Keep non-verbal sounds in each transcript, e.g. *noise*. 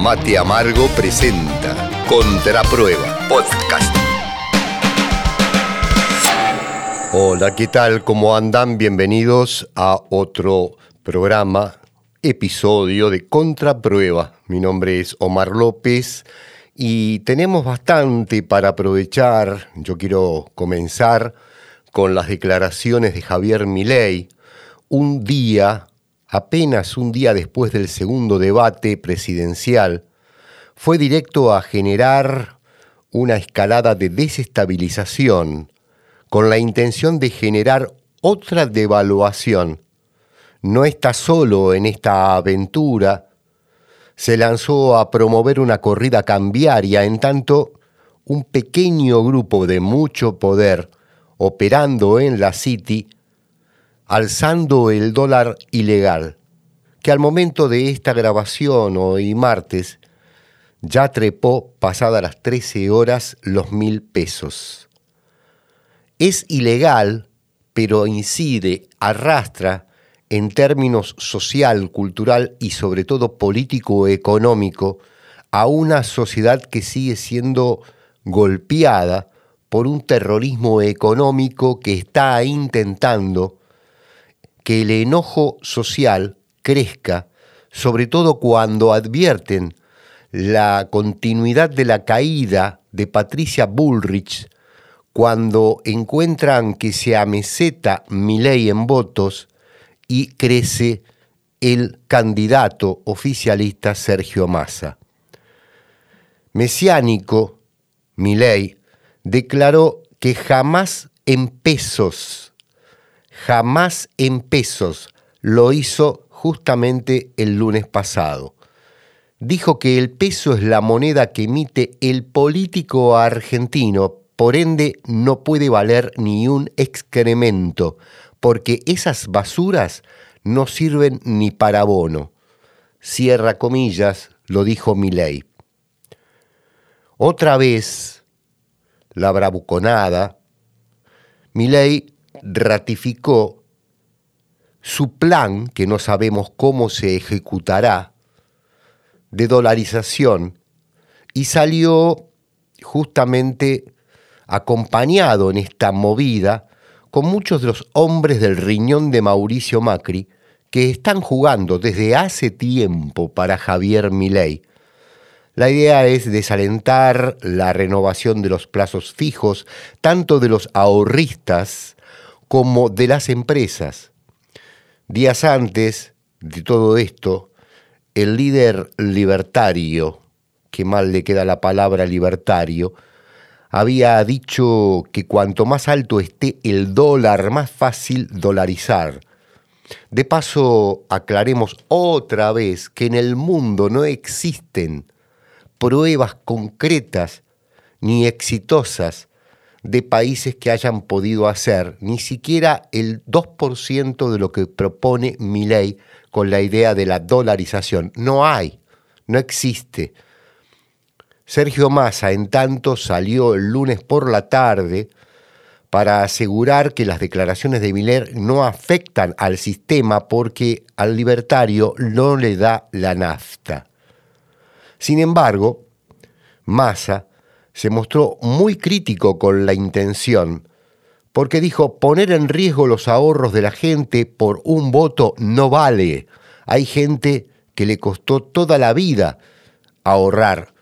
Mate Amargo presenta Contraprueba Podcast. Hola, ¿qué tal? ¿Cómo andan? Bienvenidos a otro programa, episodio de Contraprueba. Mi nombre es Omar López y tenemos bastante para aprovechar. Yo quiero comenzar con las declaraciones de Javier Milei, un día, apenas un día después del segundo debate presidencial, fue directo a generar una escalada de desestabilización con la intención de generar otra devaluación. No está solo en esta aventura, se lanzó a promover una corrida cambiaria, en tanto un pequeño grupo de mucho poder operando en la City, alzando el dólar ilegal, que al momento de esta grabación hoy martes ya trepó pasada las 13 horas los mil pesos. Es ilegal, pero incide, arrastra en términos social, cultural y sobre todo político-económico a una sociedad que sigue siendo golpeada por un terrorismo económico que está intentando que el enojo social crezca, sobre todo cuando advierten la continuidad de la caída de Patricia Bullrich, cuando encuentran que se ameseta Milei en votos y crece el candidato oficialista Sergio Massa. Mesiánico, Milei, declaró que jamás en pesos, jamás en pesos lo hizo justamente el lunes pasado. Dijo que el peso es la moneda que emite el político argentino, por ende no puede valer ni un excremento, porque esas basuras no sirven ni para bono. Cierra comillas, lo dijo Milei. Otra vez la bravuconada, Milei ratificó su plan, que no sabemos cómo se ejecutará, de dolarización, y salió justamente acompañado en esta movida con muchos de los hombres del riñón de Mauricio Macri que están jugando desde hace tiempo para Javier Milei. La idea es desalentar la renovación de los plazos fijos, tanto de los ahorristas como de las empresas. Días antes de todo esto, el líder libertario, que mal le queda la palabra libertario, había dicho que cuanto más alto esté el dólar, más fácil dolarizar. De paso, aclaremos otra vez que en el mundo no existen pruebas concretas ni exitosas de países que hayan podido hacer ni siquiera el 2% de lo que propone mi ley con la idea de la dolarización. No hay, no existe. Sergio Massa, en tanto, salió el lunes por la tarde para asegurar que las declaraciones de Miller no afectan al sistema porque al libertario no le da la nafta. Sin embargo, Massa se mostró muy crítico con la intención, porque dijo, poner en riesgo los ahorros de la gente por un voto no vale. Hay gente que le costó toda la vida ahorrar.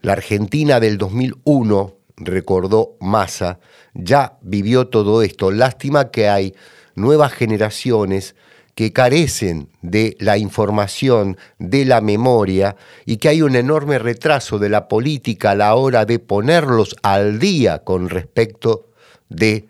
La Argentina del 2001, recordó Massa, ya vivió todo esto. Lástima que hay nuevas generaciones que carecen de la información, de la memoria, y que hay un enorme retraso de la política a la hora de ponerlos al día con respecto de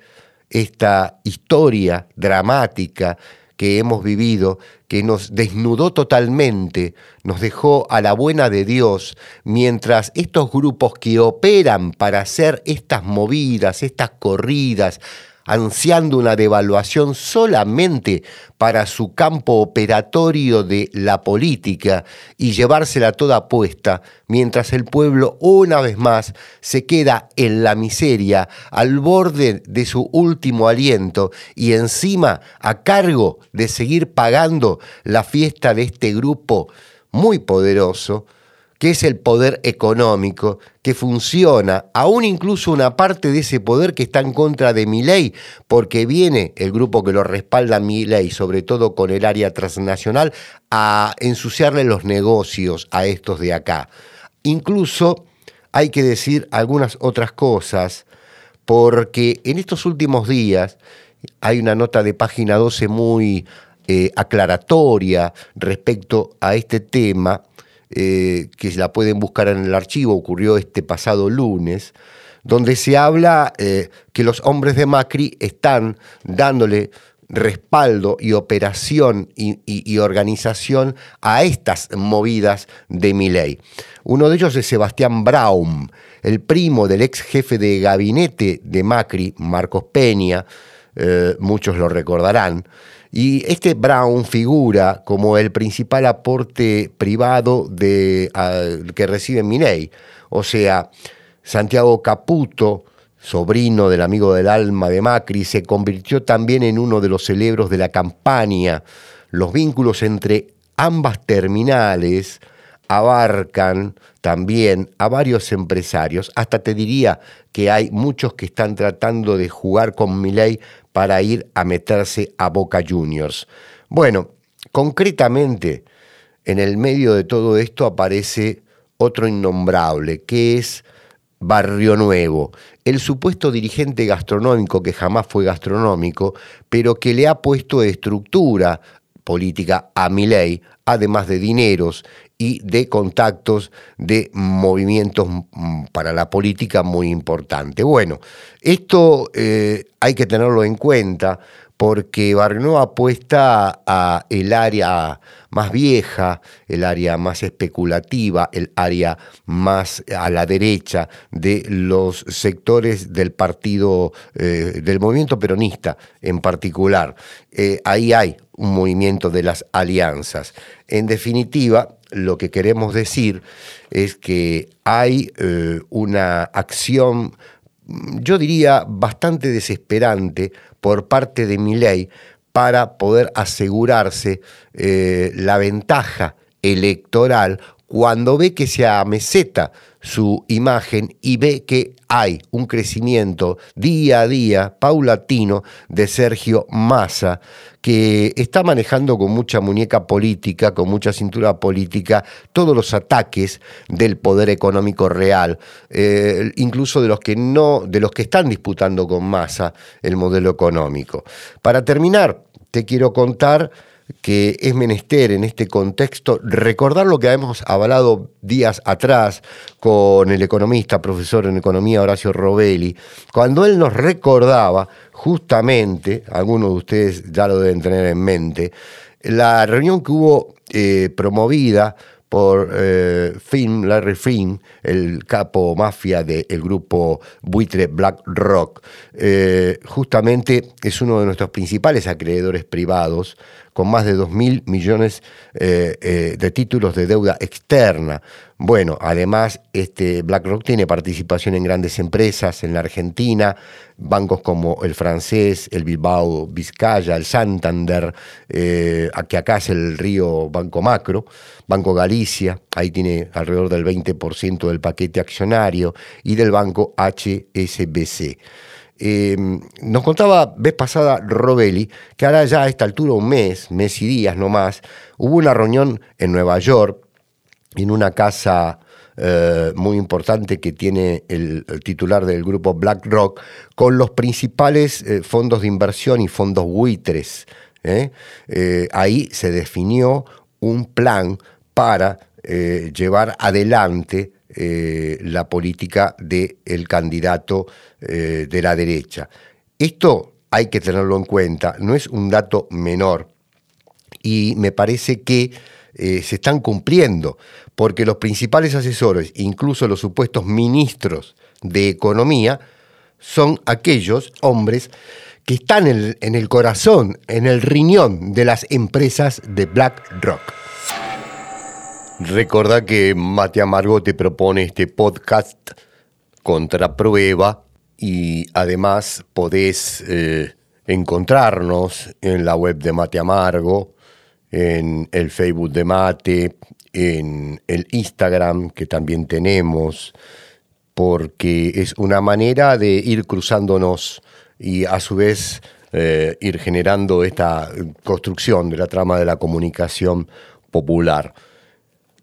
esta historia dramática que hemos vivido, que nos desnudó totalmente, nos dejó a la buena de Dios, mientras estos grupos que operan para hacer estas movidas, estas corridas, ansiando una devaluación solamente para su campo operatorio de la política y llevársela toda puesta, mientras el pueblo una vez más se queda en la miseria, al borde de su último aliento y encima a cargo de seguir pagando la fiesta de este grupo muy poderoso, que es el poder económico, que funciona, aún incluso una parte de ese poder que está en contra de mi ley, porque viene el grupo que lo respalda mi ley, sobre todo con el área transnacional, a ensuciarle los negocios a estos de acá. Incluso hay que decir algunas otras cosas, porque en estos últimos días hay una nota de página 12 muy eh, aclaratoria respecto a este tema, eh, que la pueden buscar en el archivo, ocurrió este pasado lunes, donde se habla eh, que los hombres de Macri están dándole respaldo y operación y, organización a estas movidas de Miley. Uno de ellos es Sebastián Braun, el primo del ex jefe de gabinete de Macri, Marcos Peña, muchos lo recordarán, y este Brown figura como el principal aporte privado de, que recibe Minei. O sea, Santiago Caputo, sobrino del amigo del alma de Macri, se convirtió también en uno de los celebros de la campaña. Los vínculos entre ambas terminales abarcan también a varios empresarios. Hasta te diría que hay muchos que están tratando de jugar con Milei para ir a meterse a Boca Juniors. Bueno, concretamente, en el medio de todo esto aparece otro innombrable, que es Barrio Nuevo, el supuesto dirigente gastronómico que jamás fue gastronómico, pero que le ha puesto estructura política a Milei, además de dineros y de contactos de movimientos mm, para la política muy importante. Bueno, esto eh, hay que tenerlo en cuenta porque Barrio apuesta a el área más vieja, el área más especulativa, el área más a la derecha de los sectores del partido, eh, del movimiento peronista en particular. Eh, ahí hay un movimiento de las alianzas. En definitiva, lo que queremos decir es que hay eh, una acción yo diría, bastante desesperante por parte de ley para poder asegurarse eh, la ventaja electoral cuando ve que se ameseta su imagen y ve que hay un crecimiento día a día, paulatino, de Sergio Massa, que está manejando con mucha muñeca política, con mucha cintura política, todos los ataques del poder económico real, eh, incluso de los que no, de los que están disputando con Massa el modelo económico. Para terminar, te quiero contar que es menester en este contexto recordar lo que hemos hablado días atrás con el economista, profesor en economía Horacio Robelli, cuando él nos recordaba justamente, algunos de ustedes ya lo deben tener en mente, la reunión que hubo eh, promovida por eh, Finn, Larry Finn, el capo mafia del grupo buitre Black Rock. Eh, justamente es uno de nuestros principales acreedores privados, con más de 2 mil millones eh, eh, de títulos de deuda externa. Bueno, además, este BlackRock tiene participación en grandes empresas en la Argentina, bancos como el francés, el Bilbao Vizcaya, el Santander, eh, que acá es el Río Banco Macro, Banco Galicia, ahí tiene alrededor del 20% del paquete accionario, y del banco HSBC. Em, nos contaba vez pasada Robelli que ahora ya a esta altura, un mes, mes y días no más, hubo una reunión en Nueva York, en una casa eh, muy importante que tiene el, titular del grupo BlackRock, con los principales eh, fondos de inversión y fondos buitres. ¿eh? ahí se definió un plan para llevar adelante eh, la política del el candidato eh, de la derecha. Esto hay que tenerlo en cuenta, no es un dato menor y me parece que eh, se están cumpliendo, porque los principales asesores, incluso los supuestos ministros de Economía, son aquellos hombres que están en el corazón, en el riñón de las empresas de BlackRock. Recordá que Mate Amargo te propone este podcast contra prueba y además podés eh, encontrarnos en la web de Mate Amargo, en el Facebook de Mate, en el Instagram que también tenemos, porque es una manera de ir cruzándonos y a su vez eh, ir generando esta construcción de la trama de la comunicación popular.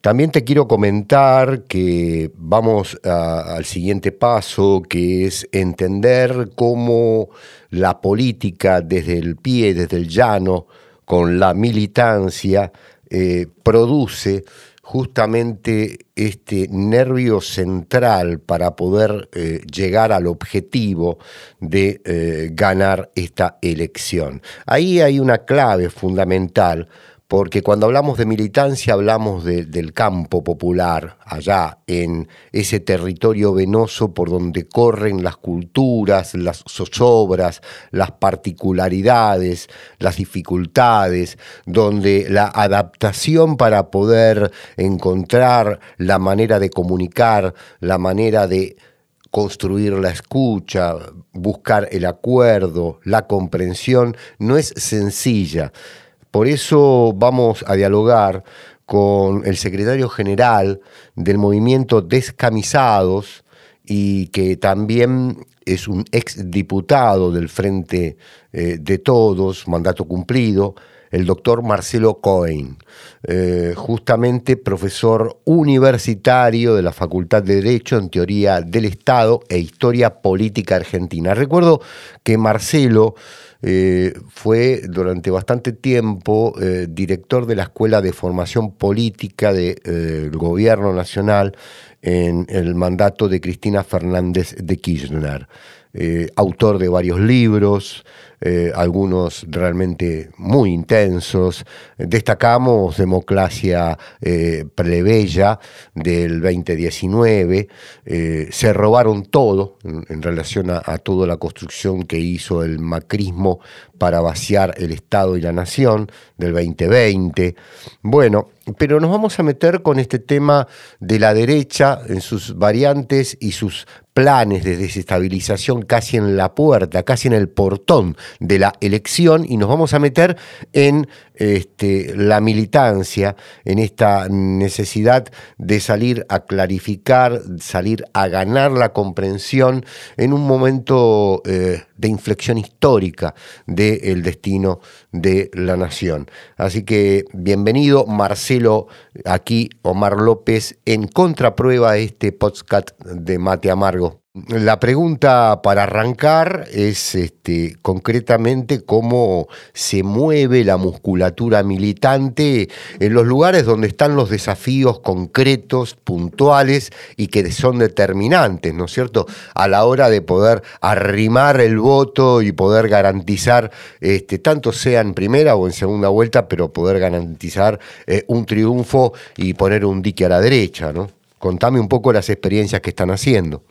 También te quiero comentar que vamos al siguiente paso, que es entender cómo la política desde el pie, desde el llano, con la militancia, eh, produce justamente este nervio central para poder eh, llegar al objetivo de eh, ganar esta elección. Ahí hay una clave fundamental porque cuando hablamos de militancia hablamos del campo popular, allá en ese territorio venoso por donde corren las culturas, las zozobras, las particularidades, las dificultades, donde la adaptación para poder encontrar la manera de comunicar, la manera de construir la escucha, buscar el acuerdo, la comprensión, no es sencilla. Por eso vamos a dialogar con el secretario general del movimiento Descamisados y que también es un exdiputado del Frente eh, de Todos, mandato cumplido, el doctor Marcelo Cohen, eh, justamente profesor universitario de la Facultad de Derecho en Teoría del Estado e Historia Política Argentina. Recuerdo que Marcelo eh, fue durante bastante tiempo eh, director de la Escuela de Formación Política del eh, Gobierno Nacional en el mandato de Cristina Fernández de Kirchner. Autor de varios libros, eh, algunos realmente muy intensos. Destacamos Democracia eh, Plebeya del 2019. Eh, se robaron todo en, relación a, toda la construcción que hizo el macrismo para vaciar el Estado y la Nación del 2020. Bueno, pero nos vamos a meter con este tema de la derecha en sus variantes y sus planes de desestabilización casi en la puerta, casi en el portón de la elección y nos vamos a meter en este, la militancia, en esta necesidad de salir a clarificar, salir a ganar la comprensión en un momento eh, de inflexión histórica del destino de la nación. Así que bienvenido Marcelo, aquí Omar López, en contraprueba de este podcast de Mate Amargo. La pregunta para arrancar es este, concretamente cómo se mueve la musculatura militante en los lugares donde están los desafíos concretos, puntuales y que son determinantes, ¿no es cierto?, a la hora de poder arrimar el voto y poder garantizar, este, tanto sea en primera o en segunda vuelta, pero poder garantizar eh, un triunfo y poner un dique a la derecha, ¿no? Contame un poco las experiencias que están haciendo.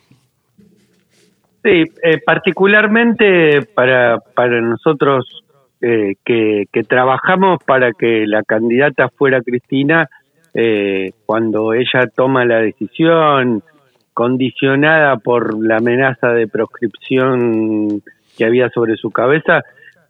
Sí, eh, particularmente para, para nosotros eh, que, trabajamos para que la candidata fuera Cristina, eh, cuando ella toma la decisión condicionada por la amenaza de proscripción que había sobre su cabeza,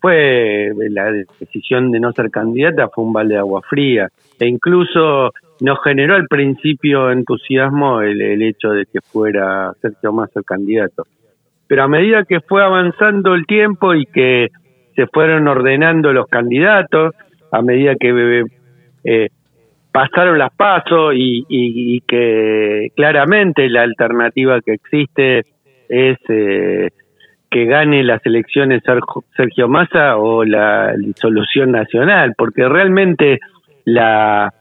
fue la decisión de no ser candidata, fue un balde de agua fría. E incluso nos generó al principio entusiasmo el, el hecho de que fuera Sergio Massa el candidato pero a medida que fue avanzando el tiempo y que se fueron ordenando los candidatos, a medida que eh, pasaron las pasos y, que claramente la alternativa que existe es eh, que gane las elecciones Sergio Massa o la disolución nacional, porque realmente la,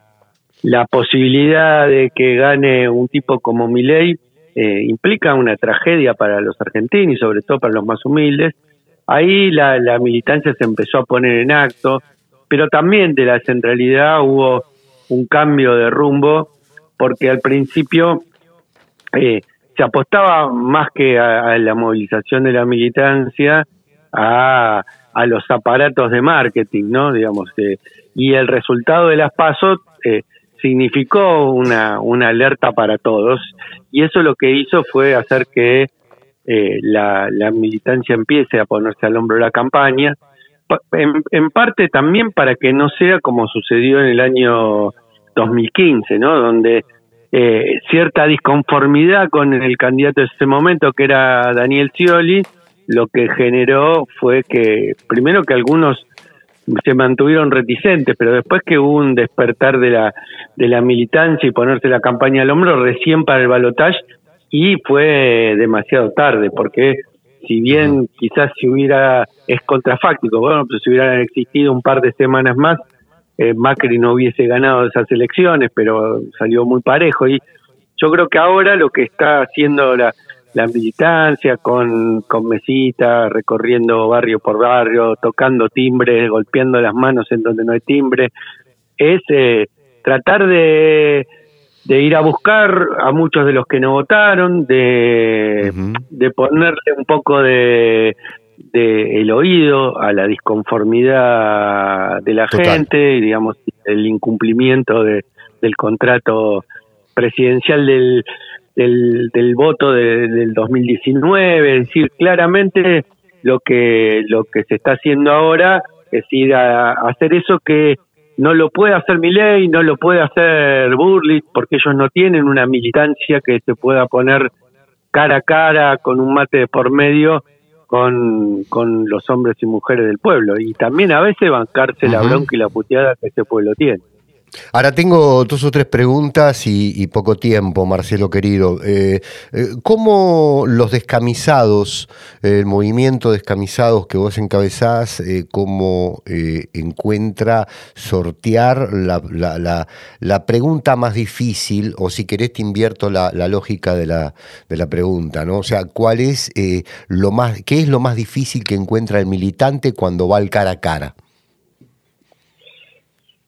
la posibilidad de que gane un tipo como Milei eh, implica una tragedia para los argentinos y sobre todo para los más humildes. Ahí la, militancia se empezó a poner en acto, pero también de la centralidad hubo un cambio de rumbo, porque al principio eh, se apostaba más que a, la movilización de la militancia a, a los aparatos de marketing, ¿no? Digamos, eh, y el resultado de las pasos eh, significó una, una alerta para todos y eso lo que hizo fue hacer que eh, la, militancia empiece a ponerse al hombro de la campaña, en, parte también para que no sea como sucedió en el año 2015, ¿no? Donde eh, cierta disconformidad con el candidato de ese momento, que era Daniel Scioli, lo que generó fue que, primero que algunos se mantuvieron reticentes, pero después que hubo un despertar de la, de la militancia y ponerse la campaña al hombro recién para el balotaje y fue demasiado tarde, porque si bien quizás si hubiera, es contrafáctico, bueno, pero si hubieran existido un par de semanas más, eh, Macri no hubiese ganado esas elecciones, pero salió muy parejo. Y yo creo que ahora lo que está haciendo la, la militancia con, con mesitas, recorriendo barrio por barrio, tocando timbres, golpeando las manos en donde no hay timbre, es eh, tratar de, de ir a buscar a muchos de los que no votaron, de, de ponerle un poco de, de el oído a la disconformidad de la gente y digamos el incumplimiento de, del contrato presidencial del del, del voto del 2019, es decir, claramente lo que lo que se está haciendo ahora es ir a, hacer eso que no lo puede hacer Milei, no lo puede hacer Burlitz, porque ellos no tienen una militancia que se pueda poner cara a cara con un mate de por medio con, con los hombres y mujeres del pueblo y también a veces bancarse la bronca y la puteada que ese pueblo tiene. Ahora tengo dos o tres preguntas y, poco tiempo, Marcelo querido. Eh, eh, ¿Cómo los descamisados, el movimiento descamisados que vos encabezás, eh, cómo encuentra sortear la, pregunta más difícil, o si querés te invierto la, lógica de la, de la pregunta, ¿no? O sea, ¿cuál es lo más, qué es lo más difícil que encuentra el militante cuando va al cara a cara?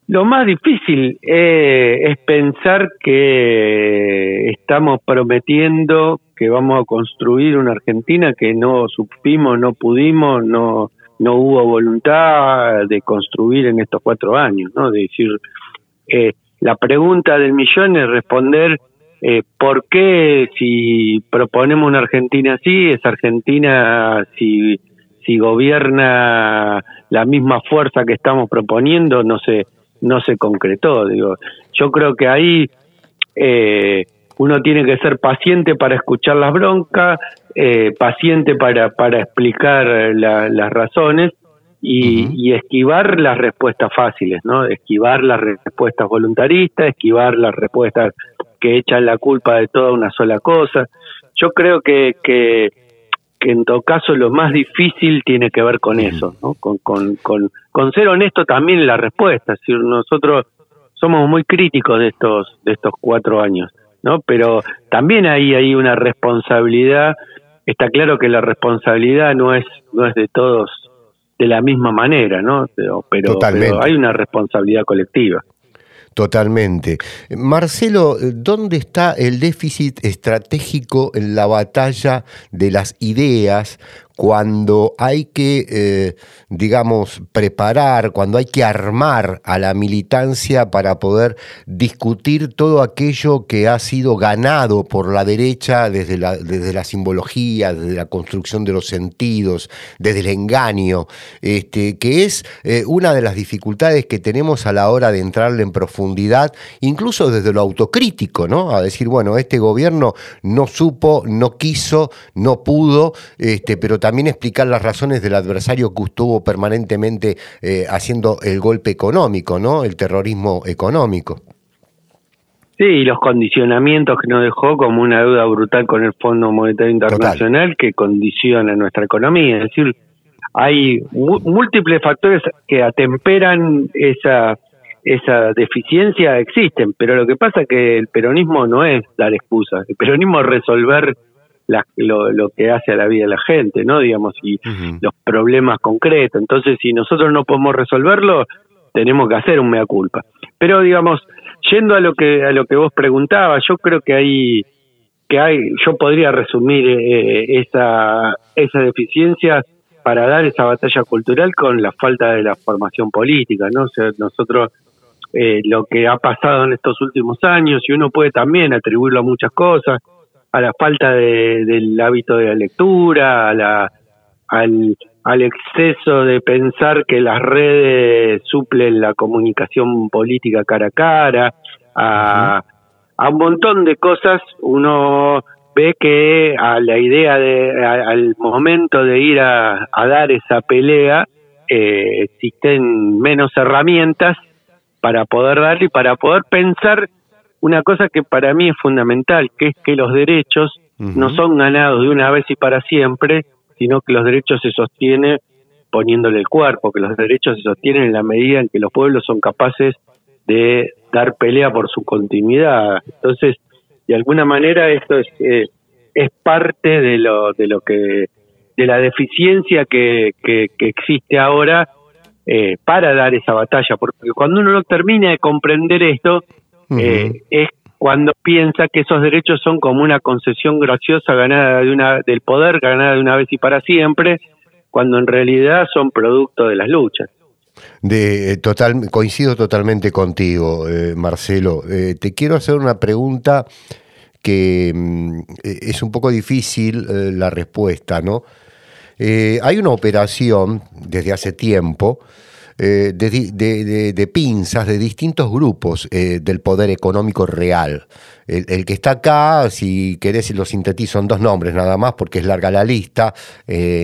Lo más difícil eh, es pensar que estamos prometiendo que vamos a construir una Argentina que no supimos, no pudimos, no no hubo voluntad de construir en estos cuatro años, ¿no? De decir, eh, la pregunta del millón es responder eh, por qué si proponemos una Argentina así, es Argentina si si gobierna la misma fuerza que estamos proponiendo, no sé, no se concretó. Digo, yo creo que ahí eh, uno tiene que ser paciente para escuchar las broncas, eh, paciente para, para explicar las razones y, esquivar las respuestas fáciles, ¿no? Esquivar las respuestas voluntaristas, esquivar las respuestas que echan la culpa de toda una sola cosa. Yo creo que, que que en todo caso lo más difícil tiene que ver con eso, ¿no? con, con, con, con ser honesto también en la respuesta. Es decir, nosotros somos muy críticos de estos, de estos cuatro años, ¿no? Pero también ahí hay una responsabilidad. Está claro que la responsabilidad no es, no es de todos de la misma manera, ¿no? pero, pero hay una responsabilidad colectiva. Totalmente. Marcelo, ¿dónde está el déficit estratégico en la batalla de las ideas cuando hay que, eh, digamos, preparar, cuando hay que armar a la militancia para poder discutir todo aquello que ha sido ganado por la derecha desde la, desde la simbología, desde la construcción de los sentidos, desde el engaño, este, que es eh, una de las dificultades que tenemos a la hora de entrarle en profundidad, incluso desde lo autocrítico, ¿no? A decir, bueno, este gobierno no supo, no quiso, no pudo, este, pero también explicar las razones del adversario que estuvo permanentemente eh, haciendo el golpe económico, ¿no? El terrorismo económico. Sí, y los condicionamientos que nos dejó como una deuda brutal con el Fondo Monetario Internacional que condiciona nuestra economía. Es decir, hay múltiples factores que atemperan esa esa deficiencia existen, pero lo que pasa es que el peronismo no es dar excusas, el peronismo es resolver lo, lo, que hace a la vida de la gente, ¿no? Digamos, y los problemas concretos. Entonces, si nosotros no podemos resolverlo, tenemos que hacer un mea culpa. Pero, digamos, yendo a lo que a lo que vos preguntabas, yo creo que hay que hay, yo podría resumir eh, esa esa deficiencia para dar esa batalla cultural con la falta de la formación política, ¿no? O sea, nosotros eh, lo que ha pasado en estos últimos años y uno puede también atribuirlo a muchas cosas, a la falta de, del hábito de la lectura, a la, al, exceso de pensar que las redes suplen la comunicación política cara a cara, a, a un montón de cosas, uno ve que a la idea de, al momento de ir a, a dar esa pelea, eh, existen menos herramientas para poder darle y para poder pensar una cosa que para mí es fundamental, que es que los derechos no son ganados de una vez y para siempre, sino que los derechos se sostienen poniéndole el cuerpo, que los derechos se sostienen en la medida en que los pueblos son capaces de dar pelea por su continuidad. Entonces, de alguna manera esto es, eh, es parte de lo, de lo que, de la deficiencia que, que, existe ahora eh, para dar esa batalla, porque cuando uno no termina de comprender esto, eh, es cuando piensa que esos derechos son como una concesión graciosa ganada de una, del poder, ganada de una vez y para siempre, cuando en realidad son producto de las luchas. De, eh, total, coincido totalmente contigo, eh, Marcelo. Eh, te quiero hacer una pregunta que mm, es un poco difícil la respuesta, ¿no? hay una operación desde hace tiempo de, de, pinzas de distintos grupos del poder económico real. El, que está acá, si querés lo sintetizo en dos nombres nada más, porque es larga la lista,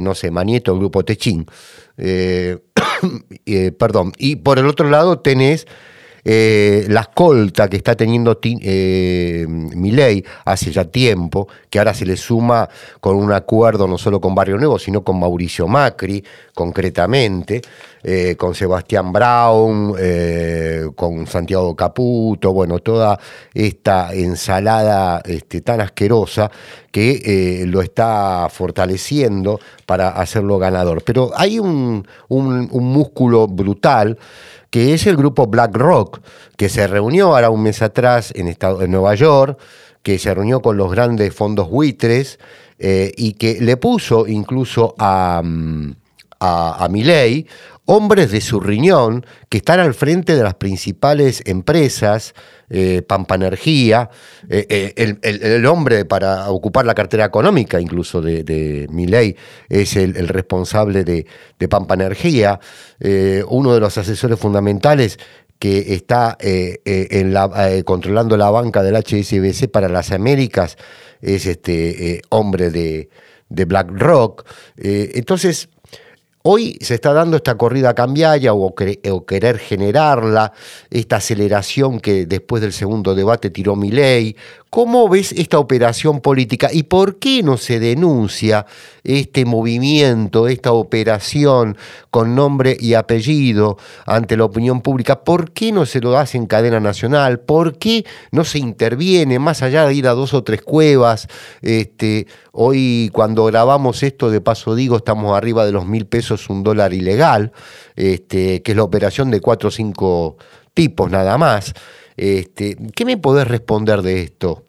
no sé, Manieto, grupo Techín. *coughs* Eh, perdón, y por el otro lado tenés eh, la escolta que está teniendo eh, Milei hace ya tiempo, que ahora se le suma con un acuerdo no solo con Barrio Nuevo, sino con Mauricio Macri, concretamente, eh, con Sebastián Brown, con Santiago Caputo, bueno, toda esta ensalada este, tan asquerosa que lo está fortaleciendo para hacerlo ganador. Pero hay un, un músculo brutal que es el grupo BlackRock, que se reunió ahora un mes atrás en, en Nueva York, que se reunió con los grandes fondos buitres eh, y que le puso incluso a, mm, a, hombres de su riñón que están al frente de las principales empresas, eh, Pampa Energía, eh, eh, el, hombre para ocupar la cartera económica incluso de, de Miley es el, responsable de, Pampa Energía, uno de los asesores fundamentales que está en la, controlando la banca del HSBC para las Américas es este hombre de, de BlackRock. entonces, Hoy se está dando esta corrida cambiaria o, o, querer generarla, esta aceleración que después del segundo debate tiró mi ley, ¿Cómo ves esta operación política y por qué no se denuncia este movimiento, esta operación con nombre y apellido ante la opinión pública? ¿Por qué no se lo hace en cadena nacional? ¿Por qué no se interviene más allá de ir a dos o tres cuevas? Este, hoy cuando grabamos esto, de paso digo, estamos arriba de los mil pesos un dólar ilegal, este, que es la operación de cuatro o cinco tipos nada más. Este, ¿Qué me podés responder de esto?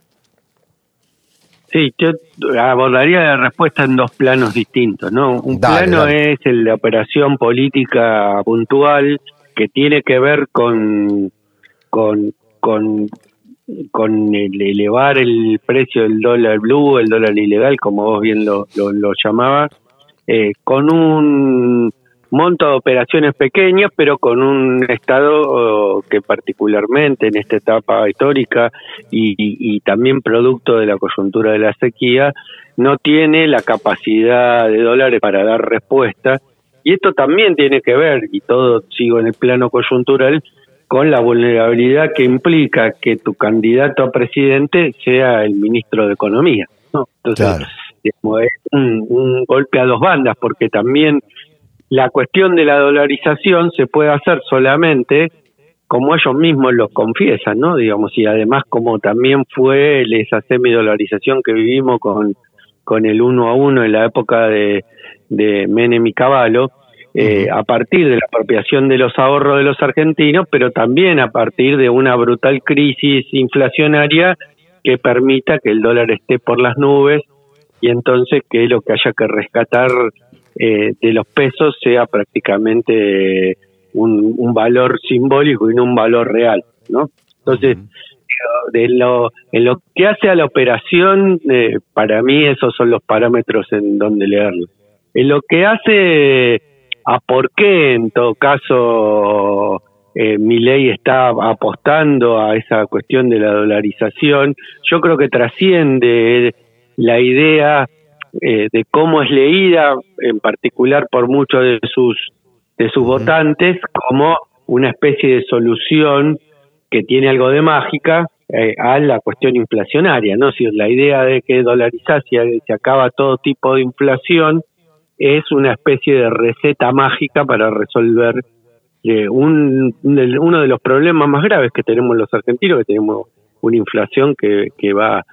Sí, yo abordaría la respuesta en dos planos distintos, ¿no? Un plano es de operación política puntual que tiene que ver con, con, con, con el elevar el precio del dólar blue, el dólar ilegal, como vos bien lo, lo, llamabas, eh, con un monto de operaciones pequeñas, pero con un Estado oh, que particularmente en esta etapa histórica y, también producto de la coyuntura de la sequía, no tiene la capacidad de dólares para dar respuesta. Y esto también tiene que ver, y todo sigo en el plano coyuntural, con la vulnerabilidad que implica que tu candidato a presidente sea el ministro de Economía. Entonces, es un, un golpe a dos bandas, porque también la cuestión de la dolarización se puede hacer solamente como ellos mismos lo confiesan, ¿no? Digamos, y además como también fue esa semidolarización que vivimos con, con el uno a uno en la época de, de Menem y Caballo, eh, a partir de la apropiación de los ahorros de los argentinos, pero también a partir de una brutal crisis inflacionaria que permita que el dólar esté por las nubes y entonces que lo que haya que rescatar eh, de los pesos sea prácticamente un, valor simbólico y no un valor real, ¿no? Entonces, de lo, en lo que hace a la operación, eh, para mí esos son los parámetros en donde leerlo. En lo que hace a por qué, en todo caso, eh, mi ley está apostando a esa cuestión de la dolarización, yo creo que trasciende la idea eh, de cómo es leída, en particular por muchos de sus de sus votantes, como una especie de solución que tiene algo de mágica eh, a la cuestión inflacionaria, ¿no? Si la idea de que dolarizar se acaba todo tipo de inflación es una especie de receta mágica para resolver eh, un, uno de los problemas más graves que tenemos los argentinos, que tenemos una inflación que, que va,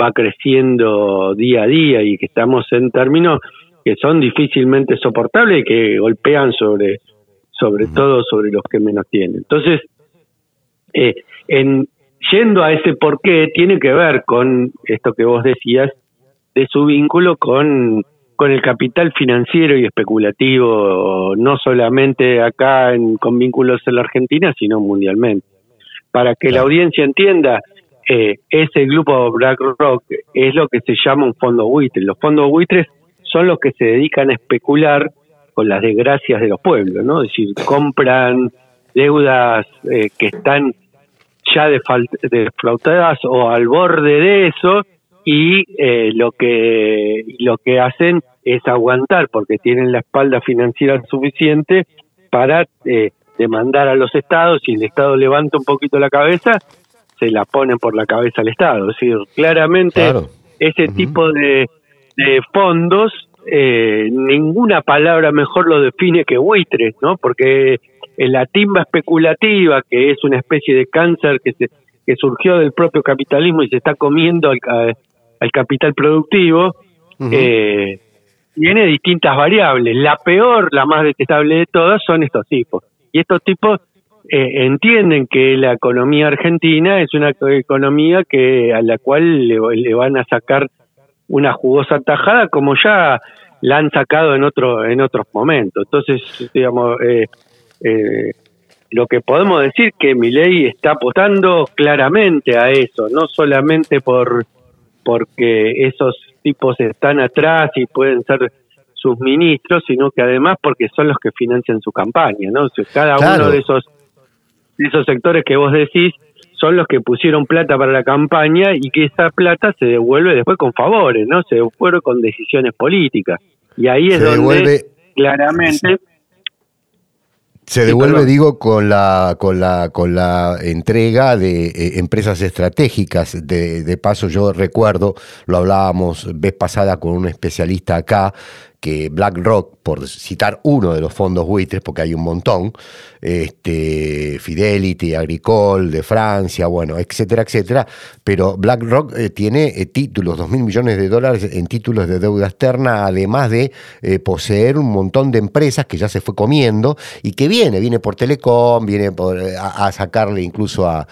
va creciendo día a día y que estamos en términos que son difícilmente soportables y que golpean sobre, sobre todo sobre los que menos tienen. Entonces, eh, en, yendo a ese porqué, tiene que ver con esto que vos decías, de su vínculo con con el capital financiero y especulativo, no solamente acá en, con vínculos en la Argentina, sino mundialmente. Para que la audiencia entienda, eh, ese grupo BlackRock es lo que se llama un fondo buitre. Los fondos buitres son los que se dedican a especular con las desgracias de los pueblos, ¿no? Es decir, compran deudas eh, que están ya deflautadas o al borde de eso y eh, lo que lo que hacen es aguantar porque tienen la espalda financiera suficiente para eh, demandar a los estados y el estado levanta un poquito la cabeza se la ponen por la cabeza al estado. Es decir claramente ese tipo de, de fondos eh, ninguna palabra mejor lo define que buitres no porque en la timba especulativa que es una especie de cáncer que se que surgió del propio capitalismo y se está comiendo al, al capital productivo eh, tiene distintas variables. La peor, la más detestable de todas, son estos tipos. Y estos tipos eh, entienden que la economía argentina es una economía que a la cual le, van a sacar una jugosa tajada, como ya la han sacado en otro en otros momentos. Entonces, digamos, eh, eh, lo que podemos decir que mi ley está apostando claramente a eso, no solamente por porque esos tipos están atrás y pueden ser sus ministros, sino que además porque son los que financian su campaña, ¿no? cada uno de esos esos sectores que vos decís son los que pusieron plata para la campaña y que esa plata se devuelve después con favores, ¿no? Se devuelve con decisiones políticas. Y ahí es donde claramente se devuelve, digo, con la, con la, con la entrega de eh, empresas estratégicas. De, de, paso, yo recuerdo, lo hablábamos vez pasada con un especialista acá, que BlackRock, por citar uno de los fondos buitres, porque hay un montón, este, Fidelity, Agricole, de Francia, bueno, etcétera, etcétera, pero BlackRock eh, tiene eh, títulos, dos mil millones de dólares en títulos de deuda externa, además de eh, poseer un montón de empresas que ya se fue comiendo y que viene, viene por Telecom, viene a, sacarle incluso a,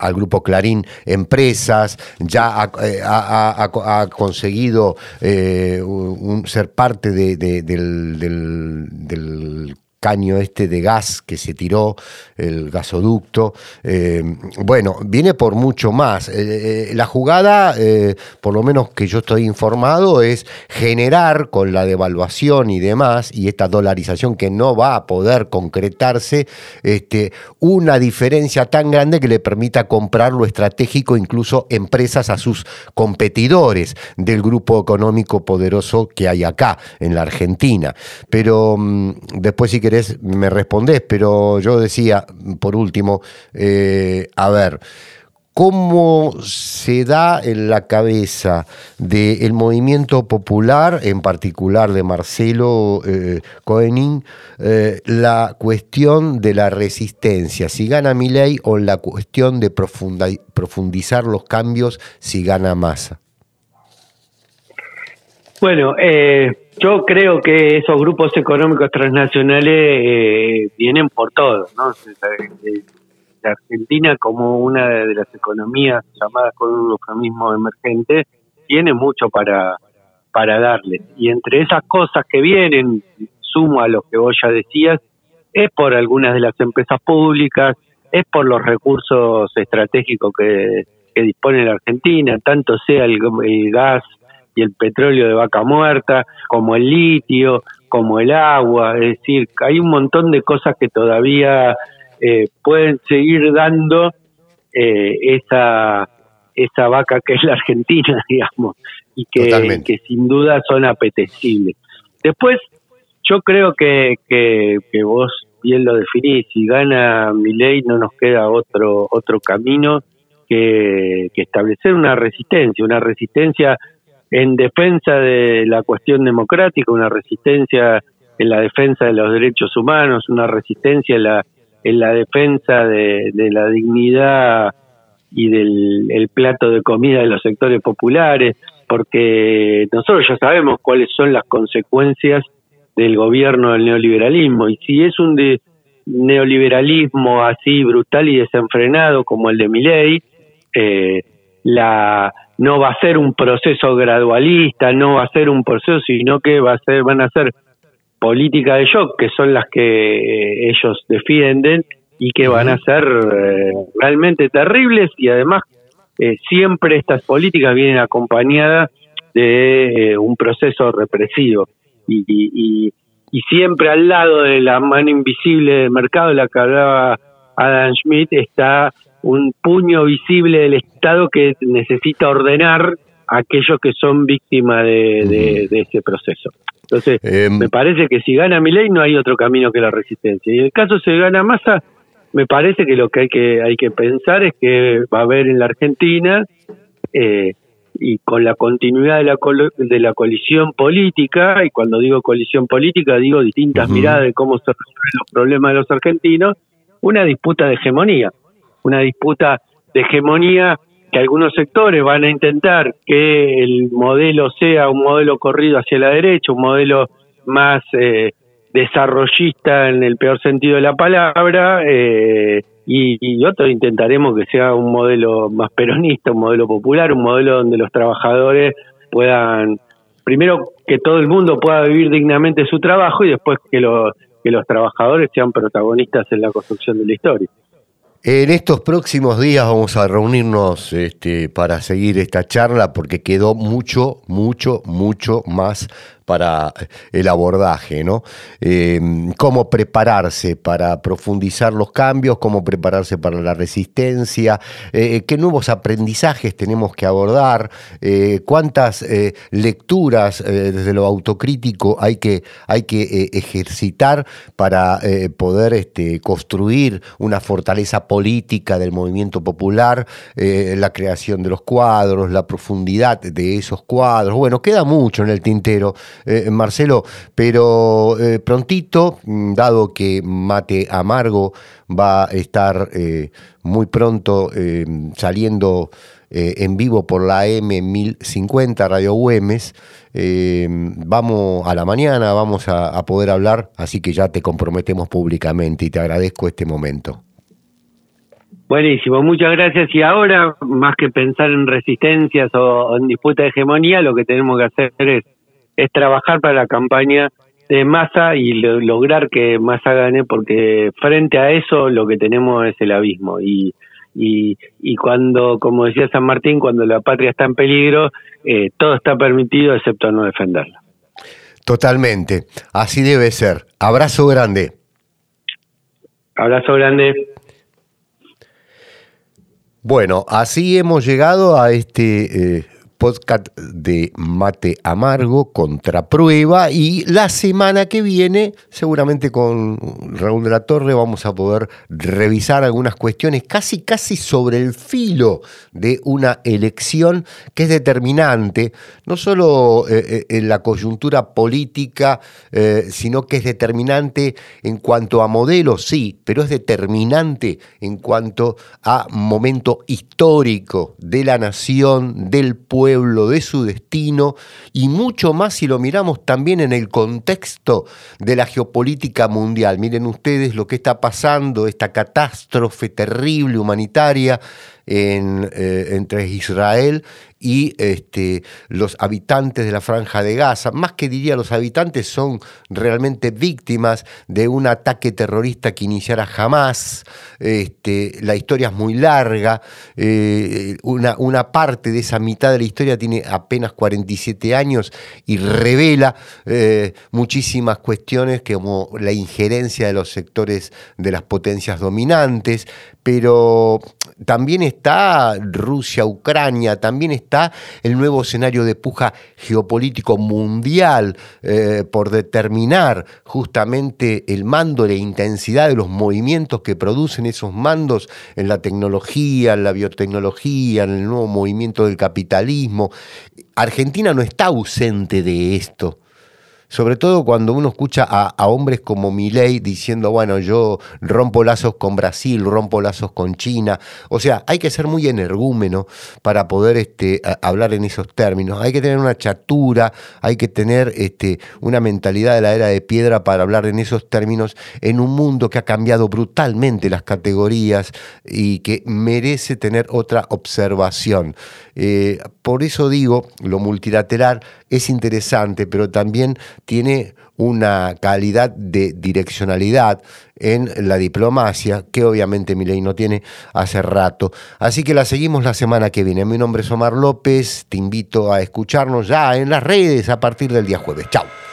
al grupo Clarín empresas, ya ha conseguido eh, un, ser parte de, del, del, caño este de gas que se tiró, el gasoducto. Eh, bueno, viene por mucho más. Eh, eh, la jugada, por lo menos que yo estoy informado, es generar con la devaluación y demás, y esta dolarización que no va a poder concretarse, este, una diferencia tan grande que le permita comprar lo estratégico, incluso empresas a sus competidores del grupo económico poderoso que hay acá, en la Argentina. Pero mm, después, si me respondés, pero yo decía, por último, eh, a ver, ¿Cómo se da en la cabeza del movimiento popular, en particular de Marcelo eh, eh, la cuestión de la resistencia? Si gana ley o la cuestión de profundizar los cambios si gana Massa. Bueno, eh, yo creo que esos grupos económicos transnacionales eh, vienen por todo, ¿no? La Argentina como una de las economías llamadas con un eufemismo emergente tiene mucho para para darle y entre esas cosas que vienen sumo a lo que vos ya decías es por algunas de las empresas públicas es por los recursos estratégicos que, dispone la Argentina tanto sea el gas y el petróleo de vaca muerta, como el litio, como el agua, es decir, hay un montón de cosas que todavía eh, pueden seguir dando eh, esa esa vaca que es la Argentina, *laughs* digamos, y que, que sin duda son apetecibles. Después, yo creo que, que, que vos bien lo definís, si gana mi ley no nos queda otro, otro camino que, que establecer una resistencia, una resistencia en defensa de la cuestión democrática, una resistencia en la defensa de los derechos humanos, una resistencia en la, en la defensa de, la dignidad y del el plato de comida de los sectores populares, porque nosotros ya sabemos cuáles son las consecuencias del gobierno del neoliberalismo. Y si es un neoliberalismo así brutal y desenfrenado como el de Milei, eh, la no va a ser un proceso gradualista, no va a ser un proceso, sino que va a ser, van a ser políticas de shock, que son las que eh, ellos defienden y que van a ser eh, realmente terribles y además eh, siempre estas políticas vienen acompañadas de un proceso represivo. Y, y, siempre al lado de la mano invisible del mercado, la que hablaba Adam Schmidt, está un puño visible del Estado que necesita ordenar a aquellos que son víctimas de, ese proceso. Entonces, em, me parece que si gana mi ley no hay otro camino que la resistencia. Y en el caso se gana Massa, me parece que lo que hay que hay que pensar es que va a haber en la Argentina eh, y con la continuidad de la, de la colisión política, y cuando digo colisión política digo distintas miradas de cómo se resuelven los problemas de los argentinos, una disputa de hegemonía, una disputa de hegemonía que algunos sectores van a intentar que el modelo sea un modelo corrido hacia la derecha, un modelo más eh, desarrollista en el peor sentido de la palabra, eh, y, otros intentaremos que sea un modelo más peronista, un modelo popular, un modelo donde los trabajadores puedan, primero que todo el mundo pueda vivir dignamente su trabajo y después que, que los trabajadores sean protagonistas en la construcción de la historia. En estos próximos días vamos a reunirnos este, para seguir esta charla porque quedó mucho, mucho, mucho más para el abordaje, ¿no? Em, cómo prepararse para profundizar los cambios, cómo prepararse para la resistencia, eh, qué nuevos aprendizajes tenemos que abordar, eh, cuántas eh, lecturas desde lo autocrítico hay que, hay que ejercitar para poder este, construir una fortaleza política del movimiento popular, la creación de los cuadros, la profundidad de esos cuadros. Bueno, queda mucho en el tintero. Eh, Marcelo, pero eh, prontito, mm, dado que Mate Amargo va a estar eh, muy pronto saliendo en vivo por la M1050 Radio Güemes, vamos a la mañana, vamos a, poder hablar, así que ya te comprometemos públicamente y te agradezco este momento. Buenísimo, muchas gracias. Y ahora, más que pensar en resistencias o en disputa de hegemonía, lo que tenemos que hacer es es trabajar para la campaña de Massa y lograr que Massa gane, porque frente a eso lo que tenemos es el abismo. Y, y, y cuando, como decía San Martín, cuando la patria está en peligro, eh, todo está permitido excepto no defenderla. Totalmente, así debe ser. Abrazo grande. Abrazo grande. Bueno, así hemos llegado a este eh, podcast de Mate Amargo, contra prueba y la semana que viene, seguramente con Raúl de la Torre, vamos a poder revisar algunas cuestiones casi, casi sobre el filo de una elección que es determinante, no solo eh, eh, en la coyuntura política, eh, sino que es determinante en cuanto a modelos, sí, pero es determinante en cuanto a momento histórico de la nación, del pueblo, de su destino y mucho más si lo miramos también en el contexto de la geopolítica mundial. Miren ustedes lo que está pasando, esta catástrofe terrible humanitaria eh, entre Israel y este, los habitantes de la franja de Gaza, más que diría los habitantes, son realmente víctimas de un ataque terrorista que iniciara jamás. Este, la historia es muy larga, eh, una, parte de esa mitad de la historia tiene apenas 47 años y revela eh, muchísimas cuestiones como la injerencia de los sectores de las potencias dominantes, pero también está Rusia, Ucrania, también está el nuevo escenario de puja geopolítico mundial eh, por determinar justamente el mando, la intensidad de los movimientos que producen esos mandos en la tecnología, en la biotecnología, en el nuevo movimiento del capitalismo. Argentina no está ausente de esto sobre todo cuando uno escucha a, hombres como Milei diciendo, bueno, yo rompo lazos con Brasil, rompo lazos con China. O sea, hay que ser muy energúmeno para poder este, hablar en esos términos. Hay que tener una chatura, hay que tener este, una mentalidad de la era de piedra para hablar en esos términos en un mundo que ha cambiado brutalmente las categorías y que merece tener otra observación. Eh, por eso digo, lo multilateral es interesante, pero también tiene una calidad de direccionalidad en la diplomacia que obviamente mi ley no tiene hace rato. Así que la seguimos la semana que viene. Mi nombre es Omar López, te invito a escucharnos ya en las redes a partir del día jueves. Chao.